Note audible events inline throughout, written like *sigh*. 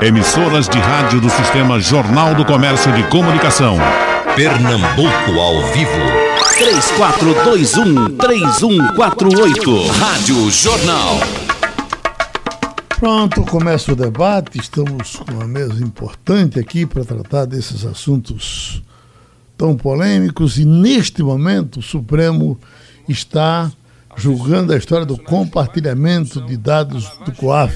Emissoras de rádio do Sistema Jornal do Comércio de Comunicação. Pernambuco ao vivo. 3421-3148. Rádio Jornal. Pronto, começa o debate. Estamos com uma mesa importante aqui para tratar desses assuntos tão polêmicos e neste momento o Supremo está julgando a história do compartilhamento de dados do COAF.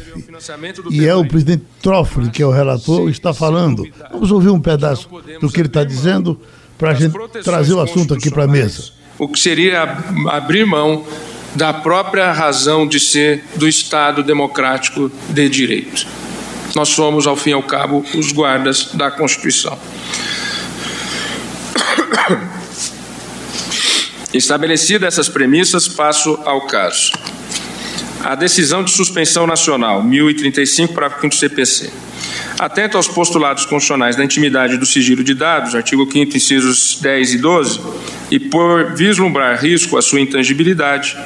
E é o presidente Toffoli, que é o relator, está falando. Vamos ouvir um pedaço do que ele está dizendo para a gente trazer o assunto aqui para a mesa. O que seria abrir mão da própria razão de ser do Estado democrático de direito. Nós somos, ao fim e ao cabo, os guardas da Constituição. *coughs* Estabelecidas essas premissas, passo ao caso. A decisão de suspensão nacional, 1035, parágrafo 5 CPC. Atento aos postulados constitucionais da intimidade do sigilo de dados, artigo 5 incisos 10 e 12, e por vislumbrar risco à sua intangibilidade,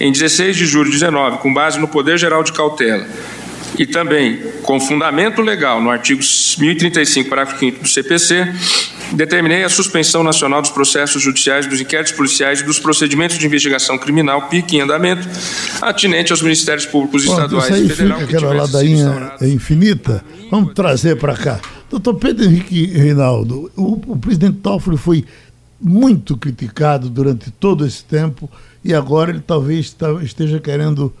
em 16 de julho de 19, com base no poder geral de cautela, e também com fundamento legal no artigo 1035, parágrafo 5 do CPC, determinei a suspensão nacional dos processos judiciais, dos inquéritos policiais e dos procedimentos de investigação criminal, PIC em andamento, atinente aos Ministérios Públicos Pronto, Estaduais e Federal. fica aquela ladainha é infinita. Vamos trazer para cá. Doutor Pedro Henrique Reinaldo, o, o presidente Toffoli foi muito criticado durante todo esse tempo e agora ele talvez esteja querendo,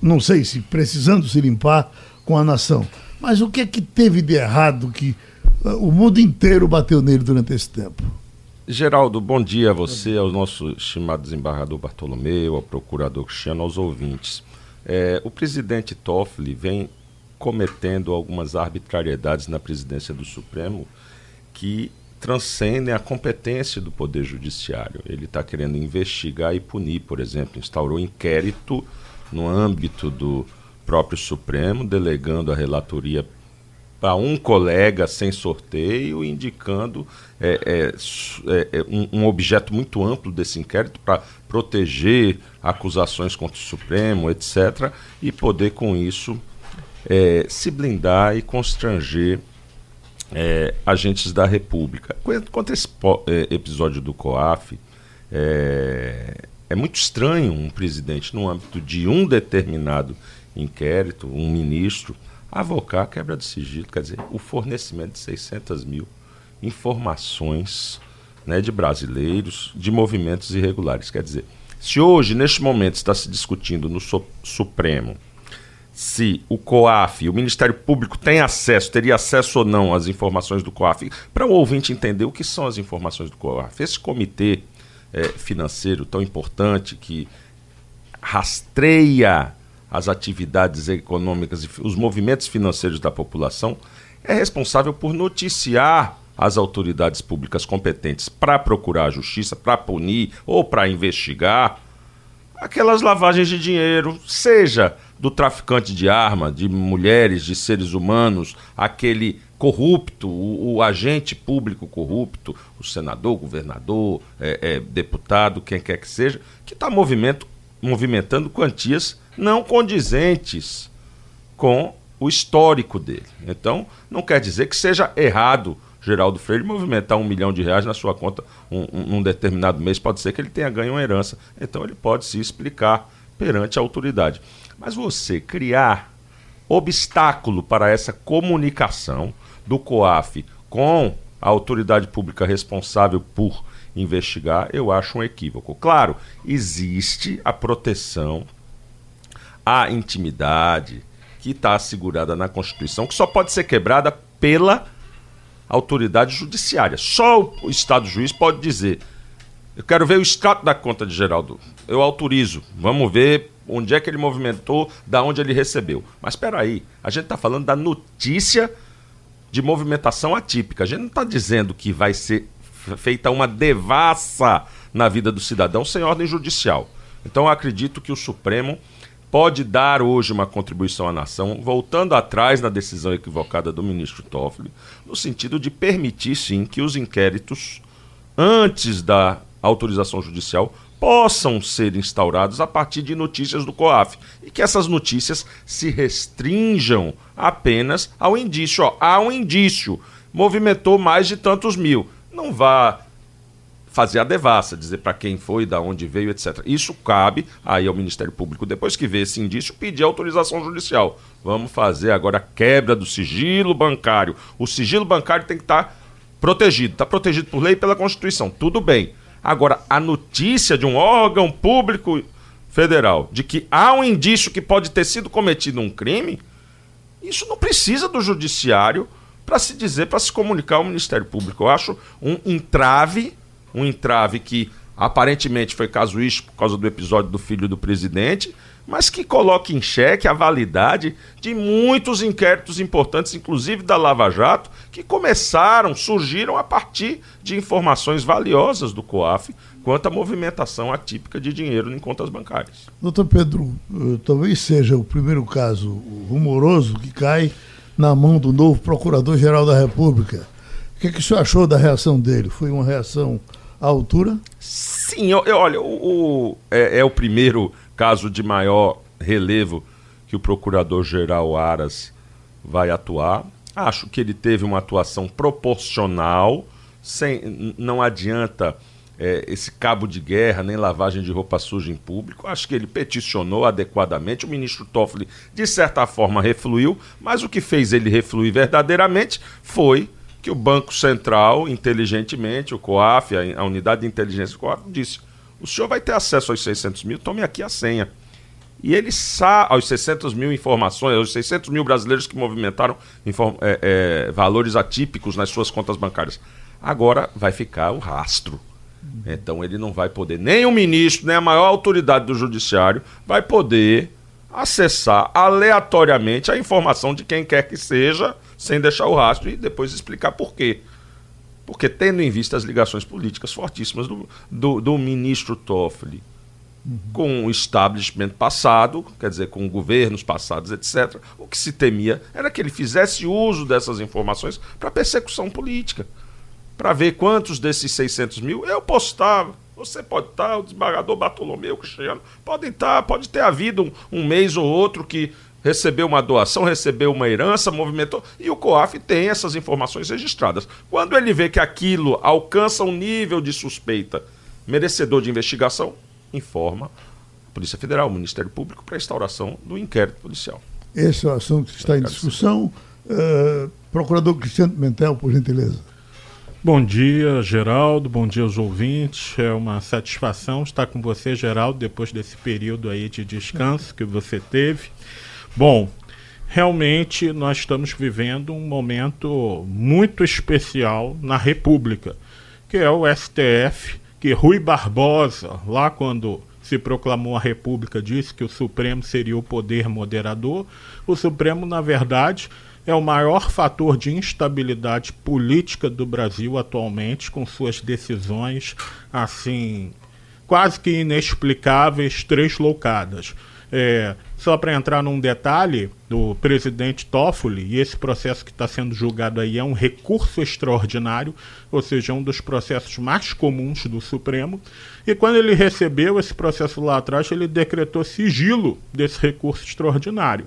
não sei se precisando se limpar com a nação. Mas o que é que teve de errado que o mundo inteiro bateu nele durante esse tempo. Geraldo, bom dia a você, ao nosso estimado desembargador Bartolomeu, ao procurador Cristiano, aos ouvintes. É, o presidente Toffoli vem cometendo algumas arbitrariedades na presidência do Supremo que transcendem a competência do Poder Judiciário. Ele está querendo investigar e punir, por exemplo, instaurou inquérito no âmbito do próprio Supremo, delegando a relatoria para um colega sem sorteio, indicando é, é, é, é, um, um, objeto muito amplo desse inquérito para proteger acusações contra o Supremo, etc., e poder, com isso, é, se blindar e constranger é, agentes da República. Quanto a esse episódio do COAF, é muito estranho um presidente, no âmbito de um determinado inquérito, um ministro, avocar quebra de sigilo, quer dizer, o fornecimento de 600 mil informações né, de brasileiros de movimentos irregulares. Quer dizer, se hoje, neste momento, está se discutindo no Supremo se o COAF, o Ministério Público, tem acesso, teria acesso ou não às informações do COAF, para o ouvinte entender o que são as informações do COAF. Esse comitê é, financeiro tão importante que rastreia as atividades econômicas e os movimentos financeiros da população, é responsável por noticiar as autoridades públicas competentes para procurar a justiça, para punir ou para investigar aquelas lavagens de dinheiro, seja do traficante de arma, de mulheres, de seres humanos, aquele corrupto, o, o agente público corrupto, o senador, governador, é, é, deputado, quem quer que seja, que está movimentando quantias não condizentes com o histórico dele. Então, não quer dizer que seja errado Geraldo Freire movimentar um milhão de reais na sua conta um, um, num determinado mês. Pode ser que ele tenha ganho uma herança. Então, ele pode se explicar perante a autoridade. Mas você criar obstáculo para essa comunicação do COAF com a autoridade pública responsável por investigar, eu acho um equívoco. Claro, existe a proteção a intimidade que está assegurada na Constituição, que só pode ser quebrada pela autoridade judiciária. Só o Estado juiz pode dizer: eu quero ver o extrato da conta de Geraldo. Eu autorizo. Vamos ver onde é que ele movimentou, da onde ele recebeu. Mas espera aí, a gente está falando da notícia de movimentação atípica. A gente não está dizendo que vai ser feita uma devassa na vida do cidadão sem ordem judicial. Então eu acredito que o Supremo pode dar hoje uma contribuição à nação, voltando atrás na decisão equivocada do ministro Toffoli, no sentido de permitir sim que os inquéritos, antes da autorização judicial, possam ser instaurados a partir de notícias do COAF e que essas notícias se restringam apenas ao indício. Ó, há um indício, movimentou mais de tantos mil. Não vá fazer a devassa, dizer para quem foi, da onde veio, etc. Isso cabe aí ao Ministério Público, depois que vê esse indício, pedir autorização judicial. Vamos fazer agora a quebra do sigilo bancário. O sigilo bancário tem que estar tá protegido. Está protegido por lei e pela Constituição. Tudo bem. Agora, a notícia de um órgão público federal de que há um indício que pode ter sido cometido um crime, isso não precisa do judiciário para se dizer, para se comunicar ao Ministério Público. Eu acho um entrave um entrave que aparentemente foi casuístico por causa do episódio do filho do presidente, mas que coloca em xeque a validade de muitos inquéritos importantes, inclusive da Lava Jato, que começaram, surgiram a partir de informações valiosas do COAF quanto à movimentação atípica de dinheiro em contas bancárias. Doutor Pedro, eh, talvez seja o primeiro caso rumoroso que cai na mão do novo Procurador-Geral da República. O que, é que o senhor achou da reação dele? Foi uma reação a altura? Sim, eu, eu, olha, o, o é, é, o primeiro caso de maior relevo que o procurador-geral Aras vai atuar. Acho que ele teve uma atuação proporcional, sem, não adianta é, esse cabo de guerra, nem lavagem de roupa suja em público. Acho que ele peticionou adequadamente. O ministro Toffoli, de certa forma, refluiu, mas o que fez ele refluir verdadeiramente foi que o Banco Central, inteligentemente, o COAF, a, a unidade de inteligência do COAF, disse: o senhor vai ter acesso aos 600 mil, tome aqui a senha. E ele sabe, aos 600 mil informações, aos 600 mil brasileiros que movimentaram é, é, valores atípicos nas suas contas bancárias. Agora vai ficar o rastro. Então ele não vai poder, nem o ministro, nem a maior autoridade do judiciário vai poder acessar aleatoriamente a informação de quem quer que seja, sem deixar o rastro e depois explicar por quê. Porque, tendo em vista as ligações políticas fortíssimas do, do, do ministro Toffoli uhum. com o establishment passado, quer dizer, com governos passados, etc., o que se temia era que ele fizesse uso dessas informações para persecução política. Para ver quantos desses 600 mil eu postava você pode estar, o desembargador Bartolomeu Cristiano, podem estar, pode ter havido um, um mês ou outro que recebeu uma doação, recebeu uma herança, movimentou, e o COAF tem essas informações registradas. Quando ele vê que aquilo alcança um nível de suspeita merecedor de investigação, informa a Polícia Federal, o Ministério Público, para a instauração do inquérito policial. Esse é o assunto que está em discussão. Uh, Procurador Cristiano Mentel, por gentileza. Bom dia, Geraldo. Bom dia aos ouvintes. É uma satisfação estar com você, Geraldo, depois desse período aí de descanso que você teve. Bom, realmente nós estamos vivendo um momento muito especial na República, que é o STF, que Rui Barbosa, lá quando se proclamou a República, disse que o Supremo seria o poder moderador. O Supremo, na verdade, é o maior fator de instabilidade política do Brasil atualmente, com suas decisões assim quase que inexplicáveis, tresloucadas. É, só para entrar num detalhe do presidente Toffoli, e esse processo que está sendo julgado aí é um recurso extraordinário, ou seja, um dos processos mais comuns do Supremo. E quando ele recebeu esse processo lá atrás, ele decretou sigilo desse recurso extraordinário.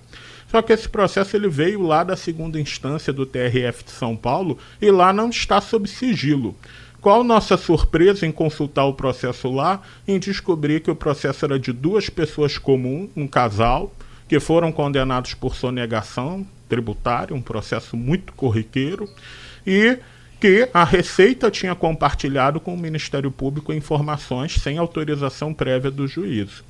Só que esse processo ele veio lá da segunda instância do TRF de São Paulo e lá não está sob sigilo. Qual nossa surpresa em consultar o processo lá, em descobrir que o processo era de duas pessoas comuns, um casal, que foram condenados por sonegação tributária, um processo muito corriqueiro, e que a Receita tinha compartilhado com o Ministério Público informações sem autorização prévia do juízo.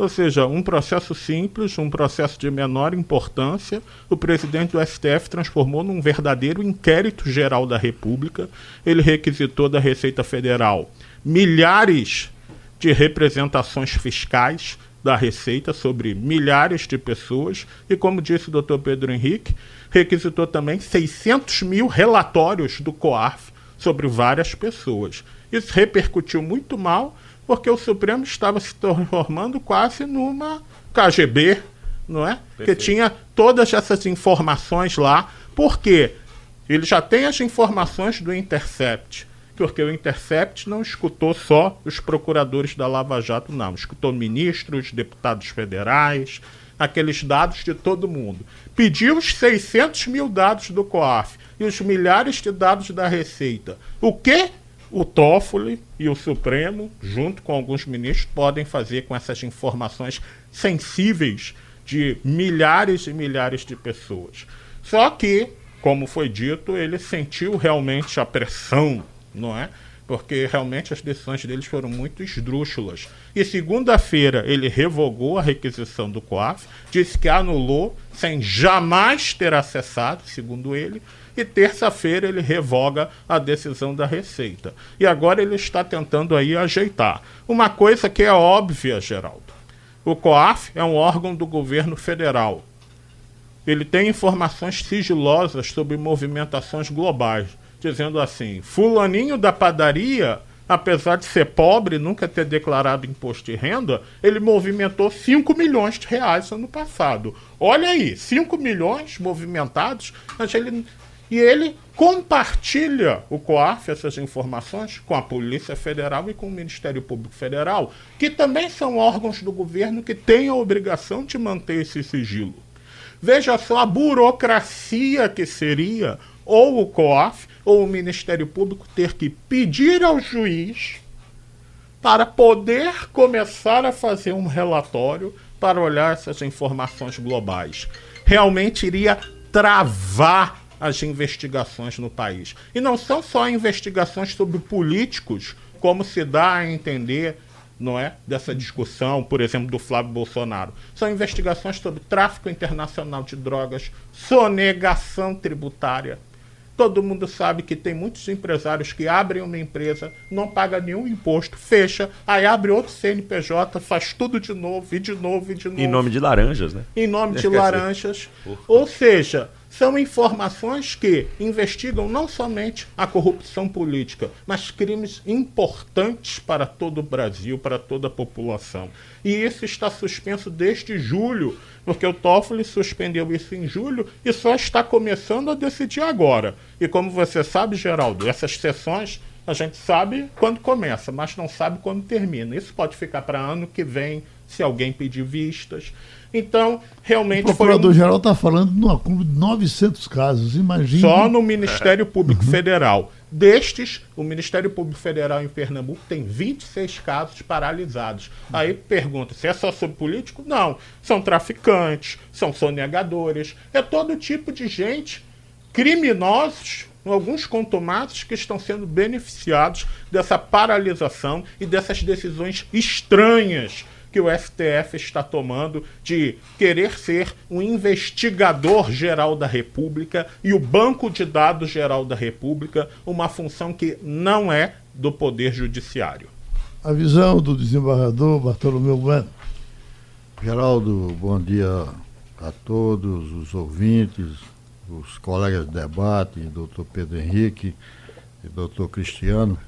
Ou seja, um processo simples, um processo de menor importância, o presidente do STF transformou num verdadeiro inquérito geral da República. Ele requisitou da Receita Federal milhares de representações fiscais da Receita sobre milhares de pessoas e, como disse o doutor Pedro Henrique, requisitou também 600 mil relatórios do COARF sobre várias pessoas. Isso repercutiu muito mal porque o Supremo estava se transformando quase numa KGB, não é? Perfeito. Que tinha todas essas informações lá, porque ele já tem as informações do Intercept, porque o Intercept não escutou só os procuradores da Lava Jato, não. Escutou ministros, deputados federais, aqueles dados de todo mundo. Pediu os 600 mil dados do COAF e os milhares de dados da Receita. O que o Toffoli e o Supremo, junto com alguns ministros, podem fazer com essas informações sensíveis de milhares e milhares de pessoas. Só que, como foi dito, ele sentiu realmente a pressão não é? Porque realmente as decisões deles foram muito esdrúxulas. E segunda-feira ele revogou a requisição do COAF, disse que anulou sem jamais ter acessado, segundo ele, e terça-feira ele revoga a decisão da Receita. E agora ele está tentando aí ajeitar. Uma coisa que é óbvia, Geraldo. O COAF é um órgão do governo federal. Ele tem informações sigilosas sobre movimentações globais dizendo assim: Fulaninho da padaria, apesar de ser pobre, nunca ter declarado imposto de renda, ele movimentou 5 milhões de reais ano passado. Olha aí, 5 milhões movimentados, mas ele. E ele compartilha o COAF, essas informações, com a Polícia Federal e com o Ministério Público Federal, que também são órgãos do governo que têm a obrigação de manter esse sigilo. Veja só a burocracia que seria ou o COAF ou o Ministério Público ter que pedir ao juiz para poder começar a fazer um relatório para olhar essas informações globais. Realmente iria travar as investigações no país. E não são só investigações sobre políticos, como se dá a entender não é, dessa discussão, por exemplo, do Flávio Bolsonaro. São investigações sobre tráfico internacional de drogas, sonegação tributária, Todo mundo sabe que tem muitos empresários que abrem uma empresa, não paga nenhum imposto, fecha, aí abre outro CNPJ, faz tudo de novo, e de novo, e de novo. Em nome de laranjas, né? Em nome de laranjas. Ou seja, são informações que investigam não somente a corrupção política, mas crimes importantes para todo o Brasil, para toda a população. E isso está suspenso desde julho porque o Toffoli suspendeu isso em julho e só está começando a decidir agora. E como você sabe, Geraldo, essas sessões a gente sabe quando começa, mas não sabe quando termina. Isso pode ficar para ano que vem, se alguém pedir vistas. Então, realmente. O procurador-geral está um... falando no acúmulo de 900 casos, imagina. Só no Ministério Público uhum. Federal. Destes, o Ministério Público Federal em Pernambuco tem 26 casos paralisados. Aí pergunta se é só sobre político? Não. São traficantes, são sonegadores, é todo tipo de gente, criminosos, alguns contumados que estão sendo beneficiados dessa paralisação e dessas decisões estranhas que o STF está tomando de querer ser um investigador geral da República e o banco de dados geral da República, uma função que não é do Poder Judiciário. A visão do desembargador Bartolomeu Bueno. Geraldo, bom dia a todos os ouvintes, os colegas de debate, doutor Pedro Henrique e doutor Cristiano.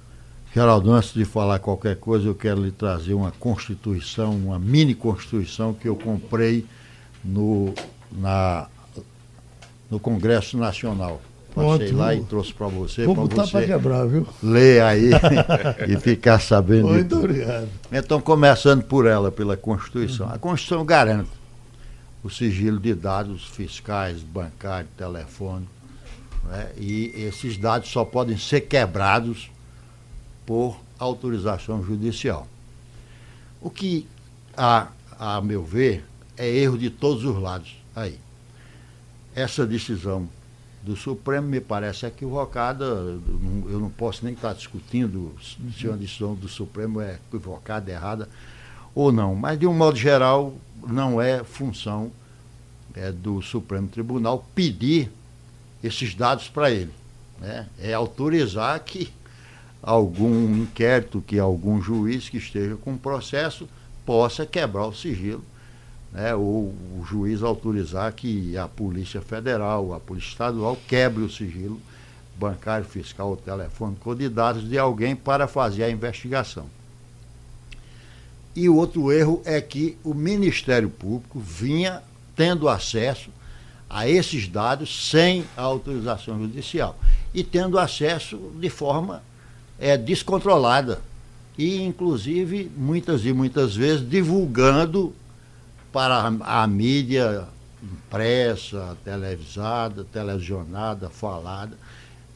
Geraldo, antes de falar qualquer coisa, eu quero lhe trazer uma constituição, uma mini constituição que eu comprei no, na, no Congresso Nacional. Passei Ótimo. lá e trouxe para você. Vou botar para quebrar, viu? Ler aí *laughs* e ficar sabendo. Muito obrigado. Então, começando por ela, pela Constituição. A Constituição garante o sigilo de dados fiscais, bancários, telefone. Né? E esses dados só podem ser quebrados por autorização judicial. O que, a, a meu ver, é erro de todos os lados aí. Essa decisão do Supremo me parece equivocada. Eu não posso nem estar discutindo se uma decisão do Supremo é equivocada, errada ou não. Mas, de um modo geral, não é função é, do Supremo Tribunal pedir esses dados para ele. Né? É autorizar que algum inquérito, que algum juiz que esteja com processo possa quebrar o sigilo, né, ou o juiz autorizar que a Polícia Federal, a Polícia Estadual quebre o sigilo bancário, fiscal, telefônico de dados de alguém para fazer a investigação. E o outro erro é que o Ministério Público vinha tendo acesso a esses dados sem autorização judicial e tendo acesso de forma é, descontrolada. E, inclusive, muitas e muitas vezes divulgando para a, mídia impressa, televisada, televisionada, falada,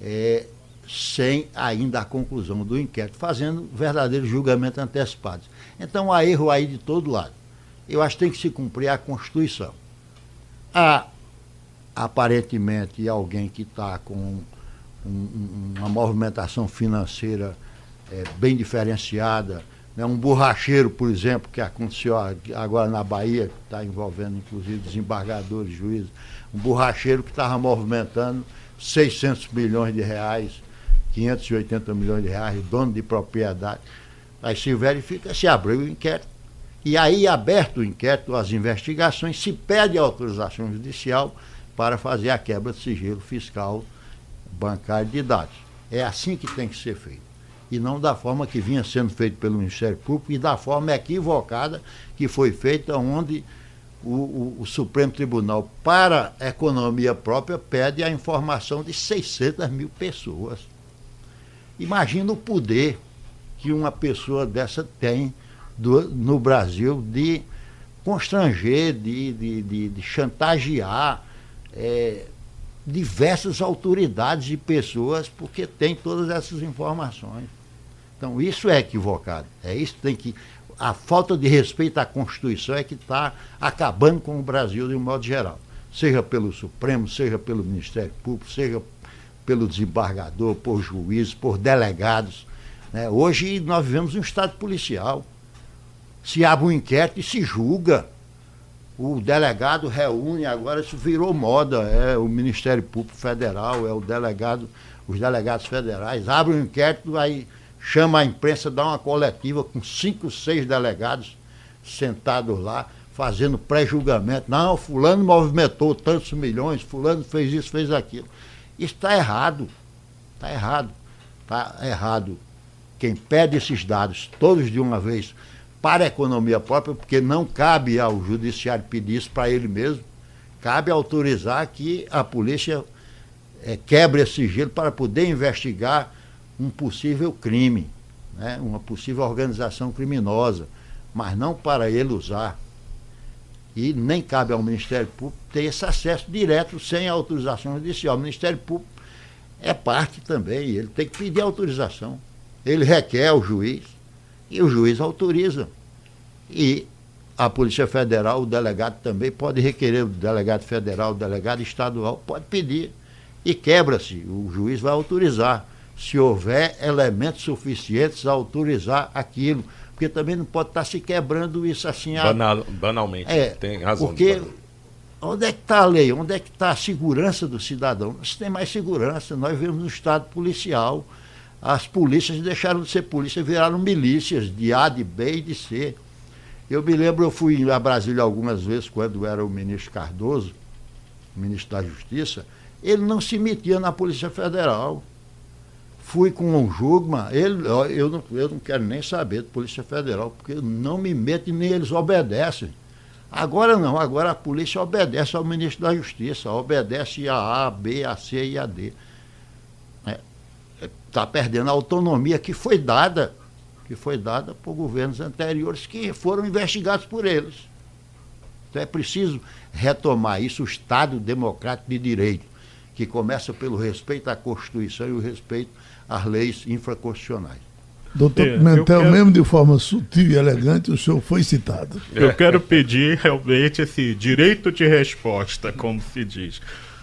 é, sem ainda a conclusão do inquérito, fazendo verdadeiro julgamento antecipado. Então há erro aí de todo lado. Eu acho que tem que se cumprir a Constituição. Há, aparentemente, alguém que está com um, um, uma movimentação financeira é, bem diferenciada, né? um borracheiro, por exemplo, que aconteceu agora na Bahia, que está envolvendo inclusive desembargadores, juízes, um borracheiro que estava movimentando 600 milhões de reais 580 milhões de reais, dono de propriedade. Aí se verifica, se abriu o inquérito. E aí, aberto o inquérito, as investigações, se pede autorização judicial para fazer a quebra de sigilo fiscal bancário de dados. É assim que tem que ser feito. E não da forma que vinha sendo feito pelo Ministério Público e da forma equivocada que foi feita, onde o, o, o, Supremo Tribunal, para economia própria, pede a informação de 600 mil pessoas. Imagina o poder que uma pessoa dessa tem do, no Brasil de constranger, de, de, de, de chantagear é, diversas autoridades e pessoas, porque tem todas essas informações. Então, isso é equivocado. É isso tem que. A falta de respeito à Constituição é que está acabando com o Brasil de um modo geral. Seja pelo Supremo, seja pelo Ministério Público, seja pelo desembargador, por juízes, por delegados. Né? Hoje nós vivemos um estado policial. Se abre um inquérito e se julga. O delegado reúne, agora isso virou moda, é o Ministério Público Federal, é o delegado, os delegados federais, abre um inquérito, aí chama a imprensa, dá uma coletiva com cinco, seis delegados sentados lá, fazendo pré-julgamento. Não, fulano movimentou tantos milhões, fulano fez isso, fez aquilo. Isso está errado. Está errado. Está errado. Quem pede esses dados todos de uma vez para a economia própria, porque não cabe ao judiciário pedir isso para ele mesmo, cabe autorizar que a polícia é, quebre esse gelo para poder investigar um possível crime, né, uma possível organização criminosa, mas não para ele usar. E nem cabe ao Ministério Público ter esse acesso direto sem autorização judicial. O Ministério Público é parte também, ele tem que pedir autorização. Ele requer ao juiz e o juiz autoriza. E a Polícia Federal, o delegado também pode requerer, o delegado federal, o delegado estadual pode pedir. E quebra-se, o juiz vai autorizar, se houver elementos suficientes a autorizar aquilo porque também não pode estar se quebrando isso assim. Banal, banalmente, é, tem razão. Porque onde é que está a lei? Onde é que está a segurança do cidadão? Não tem mais segurança. Nós vivemos no estado policial. As polícias deixaram de ser polícia, viraram milícias de A, de B e de C. Eu me lembro, eu fui a Brasília algumas vezes, quando era o ministro Cardoso, ministro da Justiça, ele não se metia na Polícia Federal fui com o Jugman, ele, eu, não, eu não quero nem saber de Polícia Federal, porque não me meto e nem eles obedecem. Agora não, agora a polícia obedece ao ministro da Justiça, obedece a A, B, a C e a D. Está é, tá perdendo a autonomia que foi dada, que foi dada por governos anteriores que foram investigados por eles. Então é preciso retomar isso, o Estado democrático de direito, que começa pelo respeito à Constituição e o respeito as leis infraconstitucionais. Doutor é, Pimentel, quero... mesmo de forma sutil e elegante, o senhor foi citado. Eu quero pedir realmente esse direito de resposta, como se diz.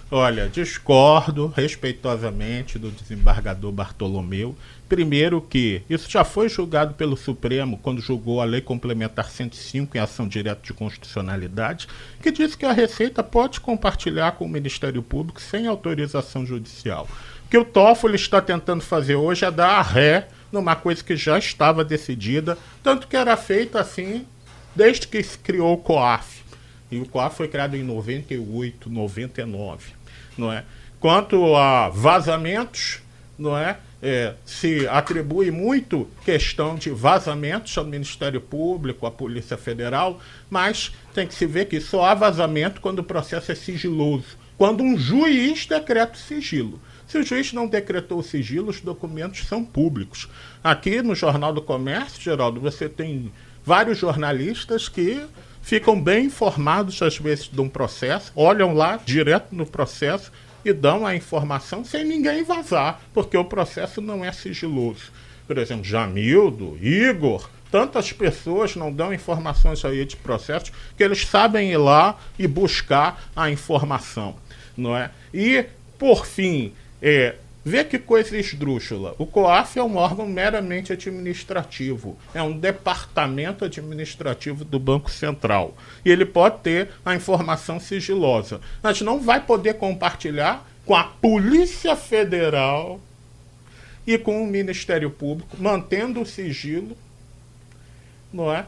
Olha, discordo respeitosamente do desembargador Bartolomeu. Primeiro que isso já foi julgado pelo Supremo quando julgou a Lei Complementar 105 em ação direta de constitucionalidade, que diz que a Receita pode compartilhar com o Ministério Público sem autorização judicial que o Toffoli está tentando fazer hoje é dar a ré numa coisa que já estava decidida, tanto que era feita assim desde que se criou o COAF. E o COAF foi criado em 98, 99, não é? Quanto a vazamentos, não é? É se atribui muito questão de vazamentos ao Ministério Público, à Polícia Federal, mas tem que se ver que só há vazamento quando o processo é sigiloso, quando um juiz decreta sigilo. Se o juiz não decretou o sigilo, os documentos são públicos. Aqui no Jornal do Comércio, Geraldo, você tem vários jornalistas que ficam bem informados, às vezes, de um processo, olham lá direto no processo e dão a informação sem ninguém vazar, porque o processo não é sigiloso. Por exemplo, Jamildo, Igor, tantas pessoas não dão informações aí de processos que eles sabem ir lá e buscar a informação, não é? E, por fim, é, Vê que coisa esdrúxula. O COAF é um órgão meramente administrativo. É um departamento administrativo do Banco Central. E ele pode ter a informação sigilosa. Mas não vai poder compartilhar com a Polícia Federal e com o Ministério Público, mantendo o sigilo, não é?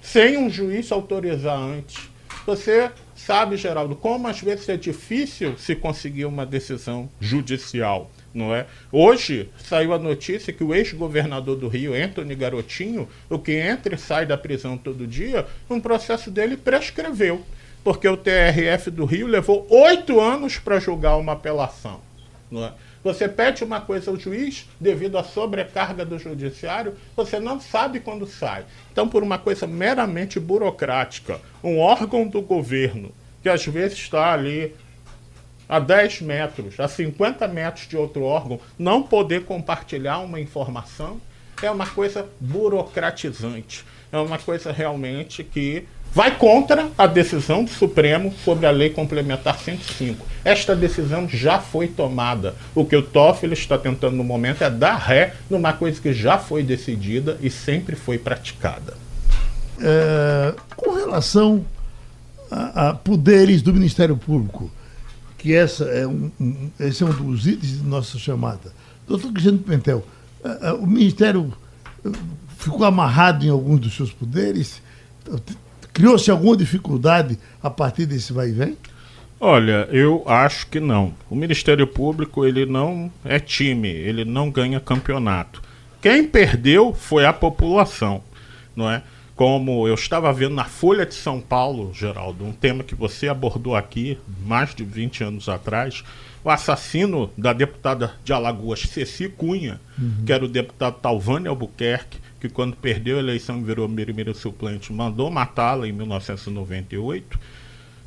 Sem um juiz autorizar antes. Você sabe, Geraldo, como às vezes é difícil se conseguir uma decisão judicial não é? Hoje saiu a notícia que o ex-governador do Rio, Anthony Garotinho, o que entra e sai da prisão todo dia, um processo dele prescreveu, porque o TRF do Rio levou oito anos para julgar uma apelação. Não é? Você pede uma coisa ao juiz, devido à sobrecarga do judiciário, você não sabe quando sai. Então, por uma coisa meramente burocrática, um órgão do governo, que às vezes está ali a 10 metros, a 50 metros de outro órgão, não poder compartilhar uma informação é uma coisa burocratizante. É uma coisa realmente que vai contra a decisão do Supremo sobre a Lei Complementar 105. Esta decisão já foi tomada. O que o Toffoli está tentando no momento é dar ré numa coisa que já foi decidida e sempre foi praticada. É, com relação a, a poderes do Ministério Público, que essa é um, esse é um dos itens de nossa chamada. Doutor Cristiano Pentel, o Ministério uh, ficou amarrado em alguns dos seus poderes? Criou-se alguma dificuldade a partir desse vai e vem? Olha, eu acho que não. O Ministério Público ele não é time, ele não ganha campeonato. Quem perdeu foi a população, não é? Como eu estava vendo na Folha de São Paulo, Geraldo, um tema que você abordou aqui mais de 20 anos atrás, o assassino da deputada de Alagoas, Ceci Cunha, uhum. que era o deputado Talvani Albuquerque, que quando perdeu a eleição virou mirimira suplente, mandou matá-la em 1998.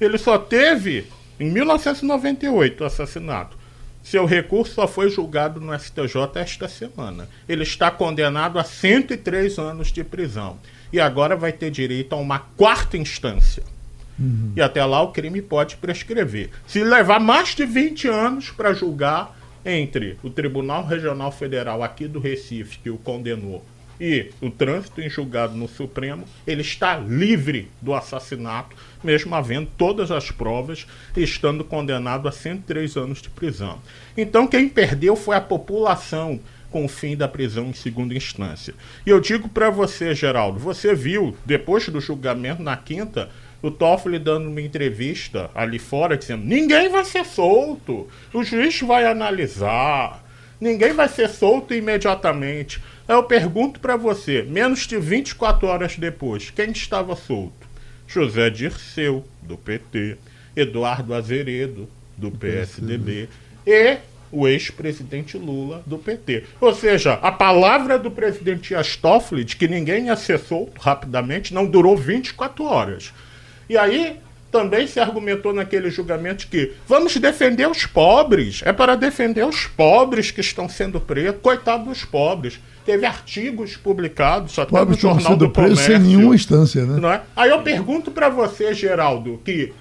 Ele só teve, em 1998, o assassinato. Seu recurso só foi julgado no STJ esta semana. Ele está condenado a 103 anos de prisão e agora vai ter direito a uma quarta instância. Uhum. E até lá o crime pode prescrever. Se levar mais de 20 anos para julgar entre o Tribunal Regional Federal aqui do Recife, que o condenou, e o trânsito em julgado no Supremo, ele está livre do assassinato, mesmo havendo todas as provas estando condenado a 103 anos de prisão. Então, quem perdeu foi a população com o fim da prisão em segunda instância. E eu digo para você, Geraldo, você viu, depois do julgamento na quinta, o Toffoli dando uma entrevista ali fora, dizendo: ninguém vai ser solto, o juiz vai analisar, ninguém vai ser solto imediatamente. Eu pergunto para você, menos de 24 horas depois, quem estava solto? José Dirceu, do PT, Eduardo Azeredo, do PSDB, e o ex-presidente Lula do PT. Ou seja, a palavra do presidente Toffoli de que ninguém solto rapidamente não durou 24 horas. E aí também se argumentou naquele julgamento que vamos defender os pobres, é para defender os pobres que estão sendo presos, coitado dos pobres. Teve artigos publicados até pobres no Jornal do Comércio. sem nenhuma instância, né? Não é? Aí eu pergunto para você, Geraldo, que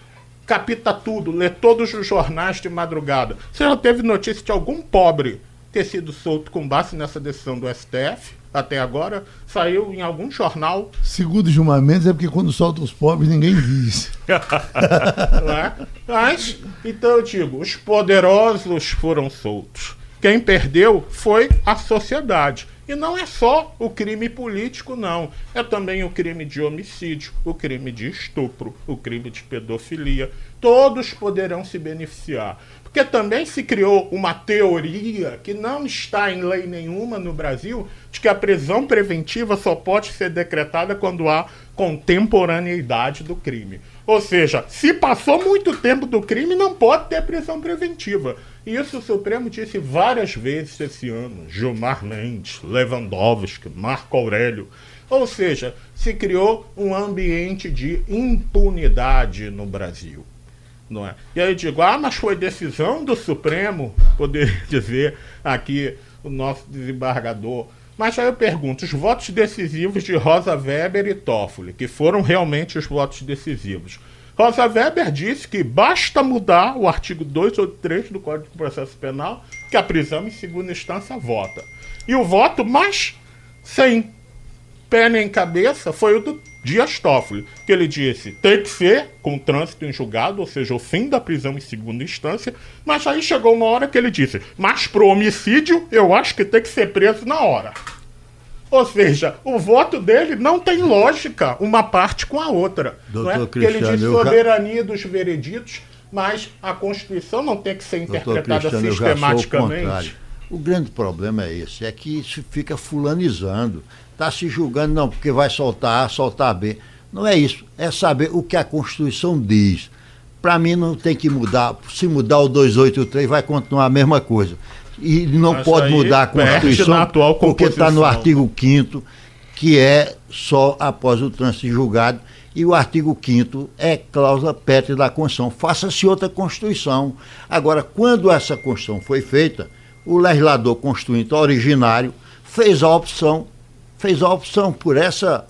capita tudo, lê todos os jornais de madrugada. Você já teve notícia de algum pobre ter sido solto com base nessa decisão do STF? Até agora, saiu em algum jornal. Segundo Gilmar Mendes, é porque quando soltam os pobres ninguém diz. *laughs* É? Mas, então eu digo, os poderosos foram soltos. Quem perdeu foi a sociedade. E não é só o crime político, não. É também o crime de homicídio, o crime de estupro, o crime de pedofilia. Todos poderão se beneficiar. Porque também se criou uma teoria que não está em lei nenhuma no Brasil de que a prisão preventiva só pode ser decretada quando há contemporaneidade do crime. Ou seja, se passou muito tempo do crime, não pode ter prisão preventiva. Isso o Supremo disse várias vezes esse ano. Gilmar Mendes, Lewandowski, Marco Aurélio. Ou seja, se criou um ambiente de impunidade no Brasil. Não é? E aí eu digo, ah, mas foi decisão do Supremo, poderia *laughs* dizer aqui o nosso desembargador. Mas aí eu pergunto, os votos decisivos de Rosa Weber e Toffoli, que foram realmente os votos decisivos. Rosa Weber disse que basta mudar o artigo 283 do Código de Processo Penal, que a prisão em segunda instância vota. E o voto mais sem pé nem cabeça foi o do Dias Toffoli, que ele disse tem que ser com trânsito em julgado, ou seja, o fim da prisão em segunda instância, mas aí chegou uma hora que ele disse, mas pro homicídio eu acho que tem que ser preso na hora. Ou seja, o voto dele não tem lógica uma parte com a outra. Doutor não é? Porque ele diz soberania dos vereditos, mas a Constituição não tem que ser interpretada sistematicamente. O, o grande problema é esse, é que isso fica fulanizando está se julgando, não, porque vai soltar A, soltar B. Não é isso. É saber o que a Constituição diz. Para mim não tem que mudar. Se mudar o 283, vai continuar a mesma coisa. E não Mas pode mudar a Constituição porque está no artigo 5 que é só após o trânsito julgado. E o artigo 5 é cláusula pétrea da Constituição. Faça-se outra Constituição. Agora, quando essa Constituição foi feita, o legislador constituinte originário fez a opção fez a opção por essa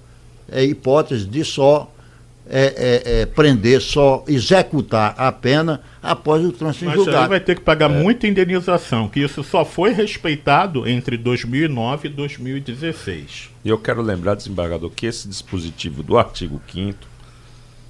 é, hipótese de só é, é, é, prender, só executar a pena após o trânsito Mas julgado. Mas vai ter que pagar é. muita indenização, que isso só foi respeitado entre 2009 e 2016. E eu quero lembrar, desembargador, que esse dispositivo do artigo 5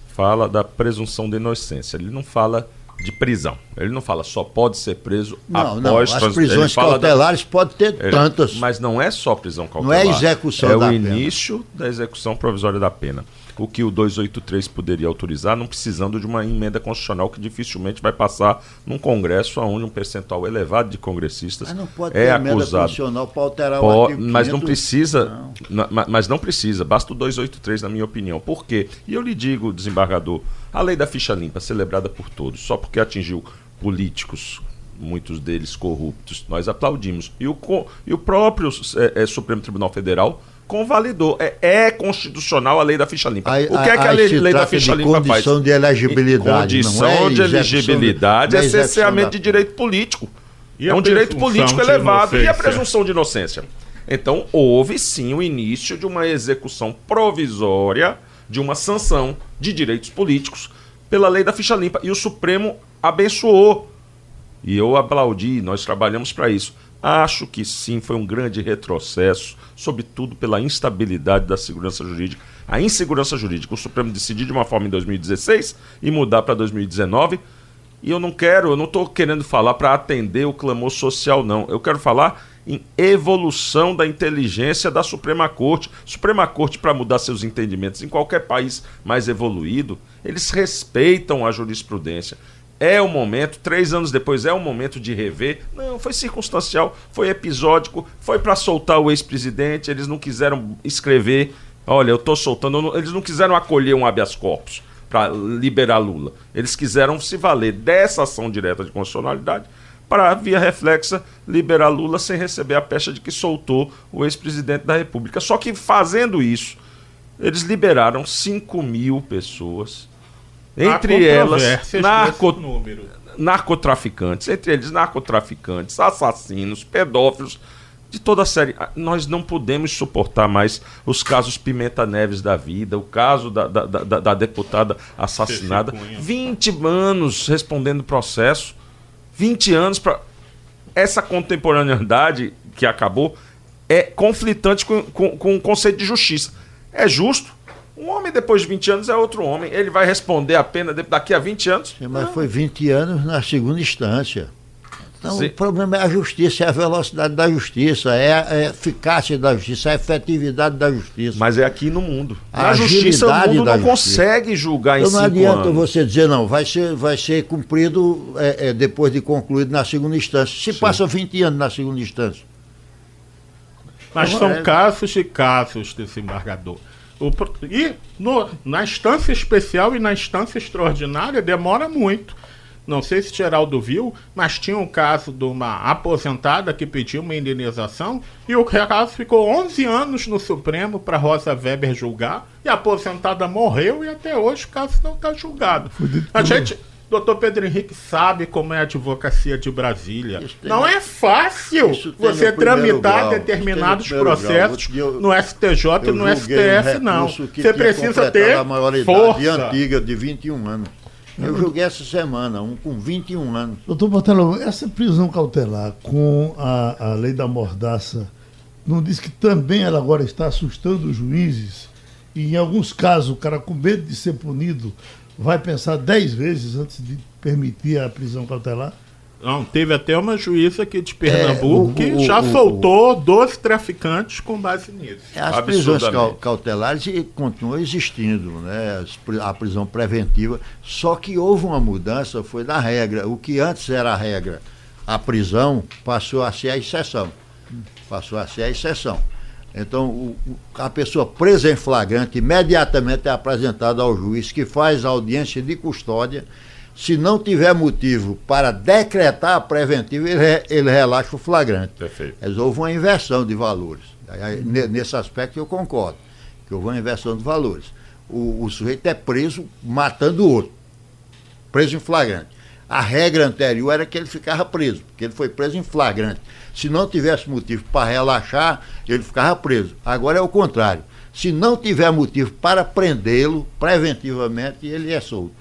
fala da presunção de inocência. Ele não fala de prisão. Ele não fala só pode ser preso não, após... Não, as prisões cautelares da... podem ter ele... tantas. Mas não é só prisão cautelar. Não é execução é da pena. É o início da execução provisória da pena o que o 283 poderia autorizar, não precisando de uma emenda constitucional que dificilmente vai passar num Congresso onde um percentual elevado de congressistas mas não pode é ter acusado. Emenda constitucional para alterar o artigo Mas não precisa, não. mas não precisa, basta o 283 na minha opinião. Por quê? E eu lhe digo, desembargador, a lei da ficha limpa, celebrada por todos, só porque atingiu políticos muitos deles corruptos, nós aplaudimos. E o, e o próprio é, é, Supremo Tribunal Federal convalidou. É, é, constitucional a lei da ficha limpa. A, o que é que a, lei, lei da ficha limpa condição faz? Condição de elegibilidade. Condição é de elegibilidade é cerceamento de direito político. E é um direito político elevado. E a presunção de inocência? Então, houve sim o início de uma execução provisória de uma sanção de direitos políticos pela lei da ficha limpa. E o Supremo abençoou. E eu aplaudi, nós trabalhamos para isso. Acho que sim, foi um grande retrocesso, sobretudo pela instabilidade da segurança jurídica. A insegurança jurídica. O Supremo decidiu de uma forma em 2016 e mudar para 2019. E eu não quero, eu não estou querendo falar para atender o clamor social, não. Eu quero falar em evolução da inteligência da Suprema Corte. Suprema Corte, para mudar seus entendimentos em qualquer país mais evoluído, eles respeitam a jurisprudência é o momento, três anos depois é o momento de rever. Não, foi circunstancial, foi episódico, foi para soltar o ex-presidente, eles não quiseram escrever, olha, eu estou soltando, eles não quiseram acolher um habeas corpus para liberar Lula. Eles quiseram se valer dessa ação direta de constitucionalidade para, via reflexa, liberar Lula sem receber a pecha de que soltou o ex-presidente da República. Só que fazendo isso, eles liberaram 5 mil pessoas entre elas, narco, narcotraficantes, entre eles narcotraficantes, assassinos, pedófilos, de toda a série. Ah, nós não podemos suportar mais os casos Pimenta Neves da vida, o caso da, da, da, da deputada assassinada. 20 anos respondendo processo, 20 anos para. Essa contemporaneidade que acabou é conflitante com, com, com o conceito de justiça. É justo um homem, depois de 20 anos, é outro homem. Ele vai responder a pena daqui a 20 anos? Sim, mas Não. foi 20 anos na segunda instância. Então, Sim. o problema é a justiça, é a velocidade da justiça, é a eficácia da justiça, é a efetividade da justiça. Mas é aqui no mundo. A na justiça, o mundo não consegue julgar então, em não adianta anos. você dizer, não, vai ser, vai ser cumprido é, é, depois de concluído na segunda instância. Se Sim. passa 20 anos na segunda instância. Mas são é... casos e casos desse embargador. O, e no, na instância especial e na instância extraordinária demora muito. Não sei se Geraldo viu, mas tinha um caso de uma aposentada que pediu uma indenização e o caso ficou 11 anos no Supremo para Rosa Weber julgar e a aposentada morreu e até hoje o caso não está julgado. A gente, Doutor Pedro Henrique sabe como é a advocacia de Brasília. Não é fácil você tramitar grau, determinados processos eu, no STJ e no STF, um não. Você precisa ter a maioridade força. antiga de 21 anos. Eu julguei essa semana, um com 21 anos. Doutor Botelho, essa prisão cautelar com a, a lei da mordaça, não diz que também ela agora está assustando os juízes? E em alguns casos, o cara com medo de ser punido vai pensar dez vezes antes de permitir a prisão cautelar? Não, teve até uma juíza aqui de Pernambuco é, o, que já o, soltou o, 12 traficantes com base nisso. As prisões cautelares continuam existindo, né? a prisão preventiva, só que houve uma mudança, foi da regra. O que antes era a regra, a prisão passou a ser a exceção. Passou a ser a exceção. Então, o, a pessoa presa em flagrante imediatamente é apresentada ao juiz, que faz audiência de custódia. Se não tiver motivo para decretar a preventiva, ele, ele relaxa o flagrante. Perfeito. Mas houve uma inversão de valores. Nesse aspecto eu concordo, que houve uma inversão de valores. O, o sujeito é preso matando o outro, preso em flagrante. A regra anterior era que ele ficava preso, porque ele foi preso em flagrante. Se não tivesse motivo para relaxar, ele ficava preso. Agora é o contrário. Se não tiver motivo para prendê-lo preventivamente, ele é solto.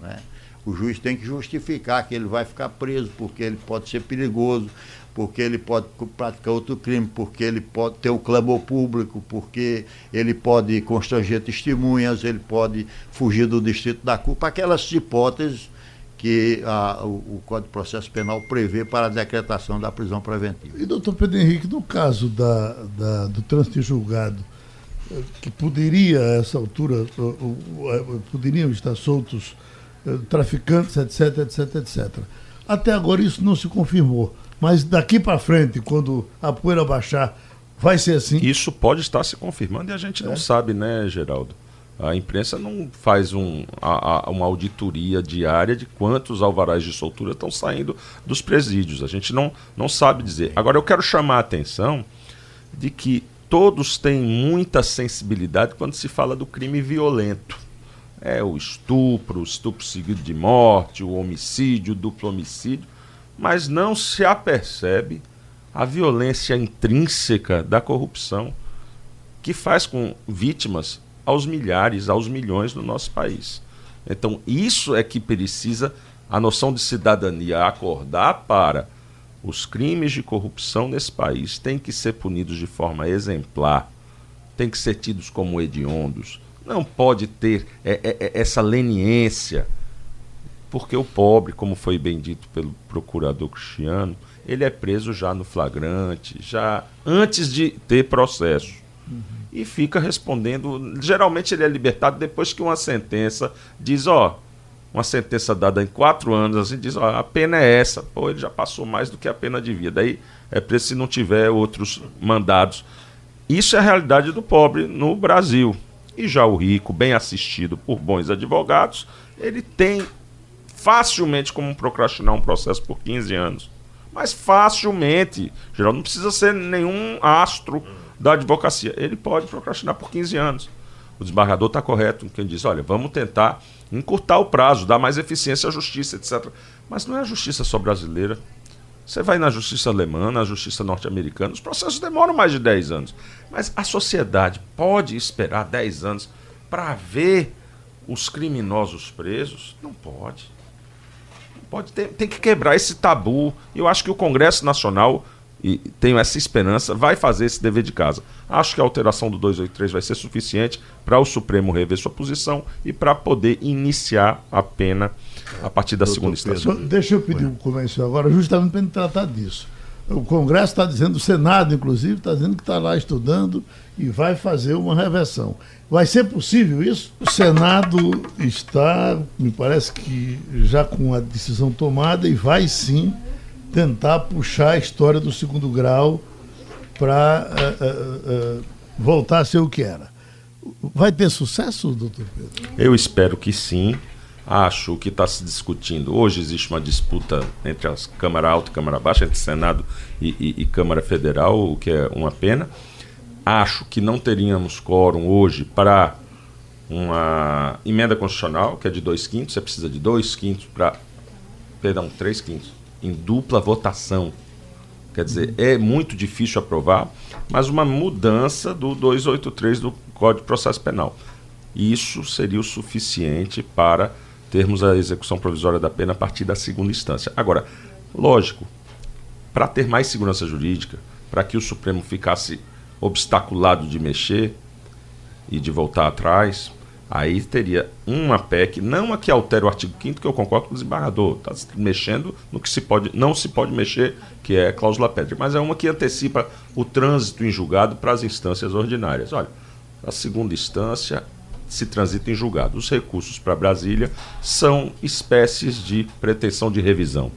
Né? O juiz tem que justificar que ele vai ficar preso, porque ele pode ser perigoso, porque ele pode praticar outro crime, porque ele pode ter o clamor público, porque ele pode constranger testemunhas, ele pode fugir do distrito da culpa, aquelas hipóteses que a, o, o, Código de Processo Penal prevê para a decretação da prisão preventiva. E, doutor Pedro Henrique, no caso da, da, do trânsito julgado, eh, que poderia, a essa altura, poderiam estar soltos eh, traficantes, etc, etc, etc. Até agora isso não se confirmou. Mas daqui para frente, quando a poeira baixar, vai ser assim? Isso pode estar se confirmando e a gente não é. sabe, né, Geraldo? A imprensa não faz um, a, a, uma auditoria diária de quantos alvarás de soltura estão saindo dos presídios. A gente não, não sabe dizer. Agora, eu quero chamar a atenção de que todos têm muita sensibilidade quando se fala do crime violento. É o estupro, o estupro seguido de morte, o homicídio, o duplo homicídio, mas não se apercebe a violência intrínseca da corrupção que faz com vítimas aos milhares, aos milhões no nosso país. Então, isso é que precisa a noção de cidadania acordar para os crimes de corrupção nesse país têm que ser punidos de forma exemplar, têm que ser tidos como hediondos. Não pode ter é, é, é essa leniência, porque o pobre, como foi bem dito pelo procurador Cristiano, ele é preso já no flagrante, já antes de ter processo. Uhum e fica respondendo. Geralmente ele é libertado depois que uma sentença diz, ó, uma sentença dada em quatro anos, assim, diz, ó, a pena é essa. Pô, ele já passou mais do que a pena de vida. Daí é preso se não tiver outros mandados. Isso é a realidade do pobre no Brasil. E já o rico, bem assistido por bons advogados, ele tem facilmente como procrastinar um processo por 15 anos. Mas facilmente. Geral, não precisa ser nenhum astro da advocacia. Ele pode procrastinar por 15 anos. O desembargador está correto quem diz: olha, vamos tentar encurtar o prazo, dar mais eficiência à justiça, etc. Mas não é a justiça só brasileira. Você vai na justiça alemã, na justiça norte-americana, os processos demoram mais de 10 anos. Mas a sociedade pode esperar 10 anos para ver os criminosos presos? Não pode. Não pode. Tem, tem que quebrar esse tabu. Eu acho que o Congresso Nacional e tenho essa esperança, vai fazer esse dever de casa. Acho que a alteração do 283 vai ser suficiente para o Supremo rever sua posição e para poder iniciar a pena a partir da Doutor segunda instância. Deixa eu pedir um comentário agora, justamente para tratar disso. O Congresso está dizendo, o Senado, inclusive, está dizendo que está lá estudando e vai fazer uma reversão. Vai ser possível isso? O Senado está, me parece que já com a decisão tomada e vai sim tentar puxar a história do segundo grau para uh, uh, uh, voltar a ser o que era. Vai ter sucesso, doutor Pedro? Eu espero que sim. Acho que está se discutindo. Hoje existe uma disputa entre as Câmara Alta e Câmara Baixa, entre Senado e, e, e Câmara Federal, o que é uma pena. Acho que não teríamos quórum hoje para uma emenda constitucional, que é de dois quintos. Você precisa de dois quintos para. Perdão, três quintos. Em dupla votação. Quer dizer, é muito difícil aprovar, mas uma mudança do 283 do Código de Processo Penal. Isso seria o suficiente para termos a execução provisória da pena a partir da segunda instância. Agora, lógico, para ter mais segurança jurídica, para que o Supremo ficasse obstaculado de mexer e de voltar atrás, aí teria uma PEC, não a que altere o artigo 5 que eu concordo com o desembargador, está mexendo no que se pode, não se pode mexer, que é cláusula pedra, mas é uma que antecipa o trânsito em julgado para as instâncias ordinárias. Olha, a segunda instância se transita em julgado. Os recursos para Brasília são espécies de pretensão de revisão.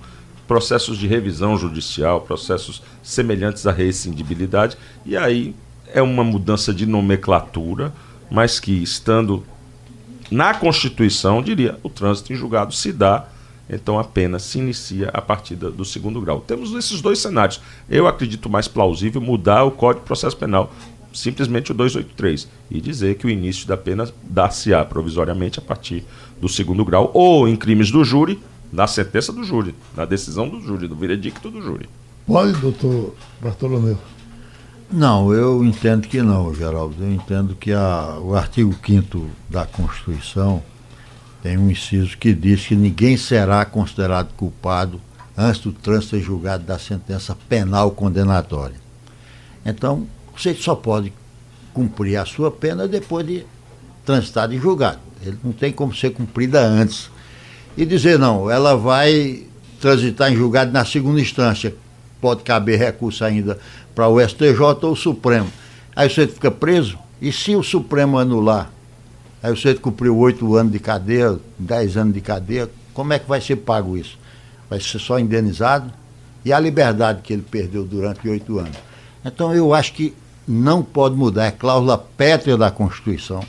Processos de revisão judicial, processos semelhantes à rescindibilidade, e aí é uma mudança de nomenclatura, mas que estando na Constituição, diria, o trânsito em julgado se dá, então a pena se inicia a partir do segundo grau. Temos esses dois cenários. Eu acredito mais plausível mudar o Código de Processo Penal simplesmente o 283 e dizer que o início da pena dá-se-á provisoriamente a partir do segundo grau ou em crimes do júri, na sentença do júri, na decisão do júri, do veredicto do júri. Pode, doutor Bartolomeu? Não, eu entendo que não, Geraldo. Eu entendo que a, o artigo 5 da Constituição tem um inciso que diz que ninguém será considerado culpado antes do trânsito ser julgado da sentença penal condenatória. Então, você só pode cumprir a sua pena depois de transitar em julgado. Ele não tem como ser cumprida antes. E dizer, não, ela vai transitar em julgado na segunda instância. Pode caber recurso ainda para o STJ ou o Supremo. Aí você fica preso, e se o Supremo anular? Aí você cumpriu oito anos de cadeia, dez anos de cadeia, como é que vai ser pago isso? Vai ser só indenizado? E a liberdade que ele perdeu durante oito anos? Então eu acho que não pode mudar, é cláusula pétrea da Constituição.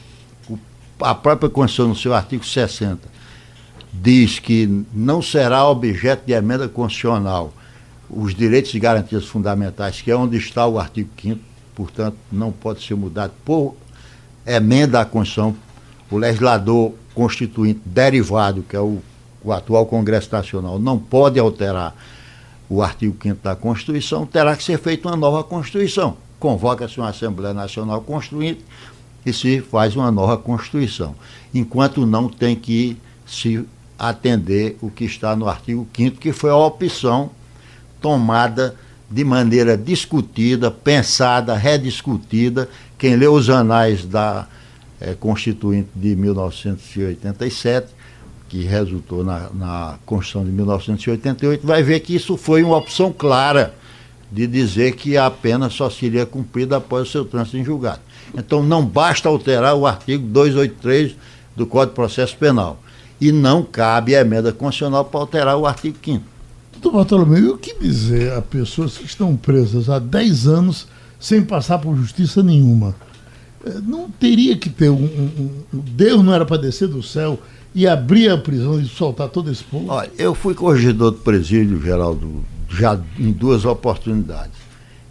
O, a própria Constituição, no seu artigo 60, diz que não será objeto de emenda constitucional os direitos e garantias fundamentais, que é onde está o artigo 5 portanto, não pode ser mudado por emenda à Constituição. O legislador constituinte derivado, que é o, o atual Congresso Nacional, não pode alterar o artigo 5 da Constituição, terá que ser feita uma nova Constituição convoca-se uma Assembleia Nacional Constituinte e se faz uma nova Constituição. Enquanto não tem que se atender o que está no artigo 5 que foi a opção tomada de maneira discutida, pensada, rediscutida. Quem lê os anais da é, Constituinte de 1987, que resultou na, na Constituição de 1988, vai ver que isso foi uma opção clara de dizer que a pena só seria cumprida após o seu trânsito em julgado. Então não basta alterar o artigo 283 do Código de Processo Penal. E não cabe a emenda constitucional para alterar o artigo 5 Doutor Bartolomeu, o que dizer a pessoas que estão presas há 10 anos sem passar por justiça nenhuma? Eh, não teria que ter um. um, um Deus não era para descer do céu e abrir a prisão e soltar todo esse povo? Olha, eu fui corregedor do presídio, Geraldo, já em duas oportunidades.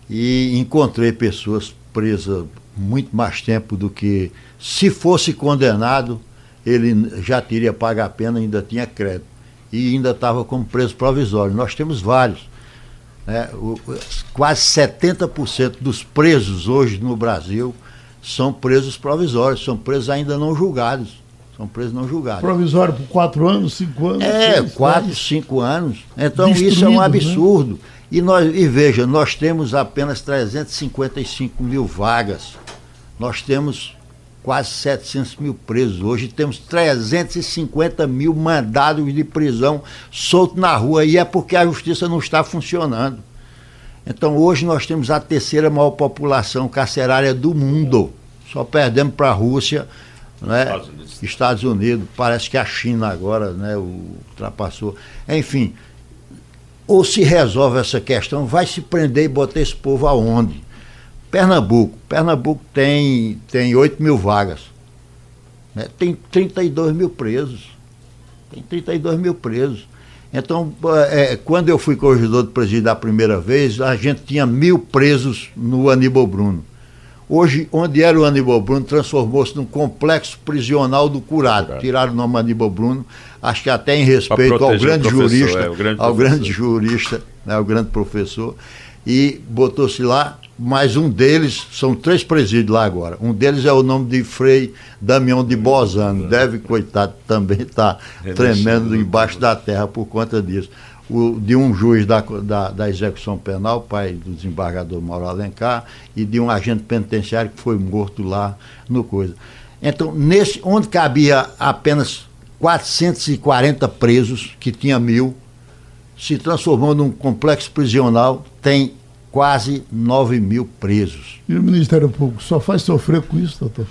E encontrei pessoas presas muito mais tempo do que se fosse condenado, ele já teria pago a pena, ainda tinha crédito. E ainda estava como preso provisório. Nós temos vários. Né? O, quase 70% dos presos hoje no Brasil são presos provisórios, são presos ainda não julgados. São presos não julgados. Provisório por quatro anos, cinco anos? É, seis, quatro, dez. cinco anos. Então isso é um né? absurdo. Né? E, nós, e veja, nós temos apenas 355 mil vagas. Nós temos quase 700 mil presos. Hoje temos 350 mil mandados de prisão soltos na rua. E é porque a justiça não está funcionando. Então hoje nós temos a terceira maior população carcerária do mundo. Só perdemos para a Rússia né? Estados Unidos. Estados Unidos, parece que a China agora né, ultrapassou. Enfim, ou se resolve essa questão, vai se prender e botar esse povo aonde? Pernambuco. Pernambuco tem, tem 8 mil vagas. Né? Tem 32 mil presos. Tem 32 mil presos. Então, é, quando eu fui corregedor do presídio da primeira vez, a gente tinha mil presos no Aníbal Bruno. Hoje, onde era o Aníbal Bruno, transformou-se num complexo prisional do curado. Tiraram o nome Aníbal Bruno, acho que até em respeito ao grande jurista, é, grande ao grande jurista, né, ao grande professor, e botou-se lá mas um deles, são três presídios lá agora. Um deles é o nome de Frei Damião de Bozano. Deve, coitado, também estar tá tremendo embaixo da terra por conta disso. O, de um juiz da, da, da, execução penal, pai do desembargador Mauro Alencar, e de um agente penitenciário que foi morto lá no coisa. Então, nesse, onde cabia apenas 440 presos, que tinha mil, se transformou num complexo prisional, tem quase 9 mil presos. E o Ministério Público só faz sofrer com isso, doutor?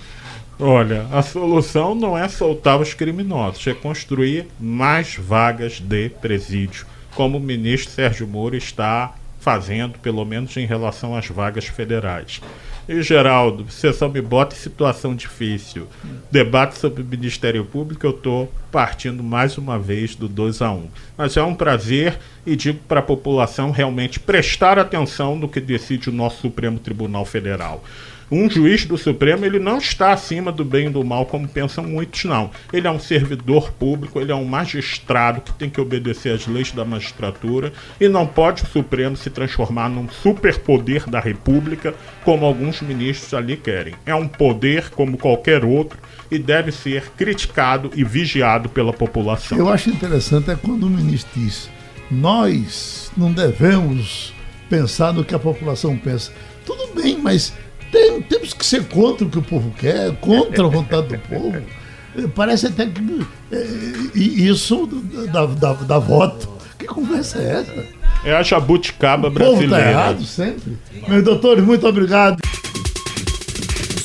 Olha, a solução não é soltar os criminosos, é construir mais vagas de presídio, como o ministro Sérgio Moro está fazendo, pelo menos em relação às vagas federais. E Geraldo, você só me bota em situação difícil. Debate sobre o Ministério Público, eu estou partindo mais uma vez do 2 a 1. Um. Mas é um prazer e digo para a população realmente prestar atenção no que decide o nosso Supremo Tribunal Federal um juiz do Supremo ele não está acima do bem e do mal como pensam muitos não. Ele é um servidor público, ele é um magistrado que tem que obedecer às leis da magistratura e não pode o Supremo se transformar num superpoder da República como alguns ministros ali querem. É um poder como qualquer outro e deve ser criticado e vigiado pela população. Eu acho interessante é quando o ministro diz: nós não devemos pensar no que a população pensa. Tudo bem, mas tem, temos que ser contra o que o povo quer, contra a vontade do povo. Parece até que é, isso dá, dá, dá voto. Que conversa é essa? É a jabuticaba brasileira. O povo tá errado sempre. Meus doutores, muito obrigado.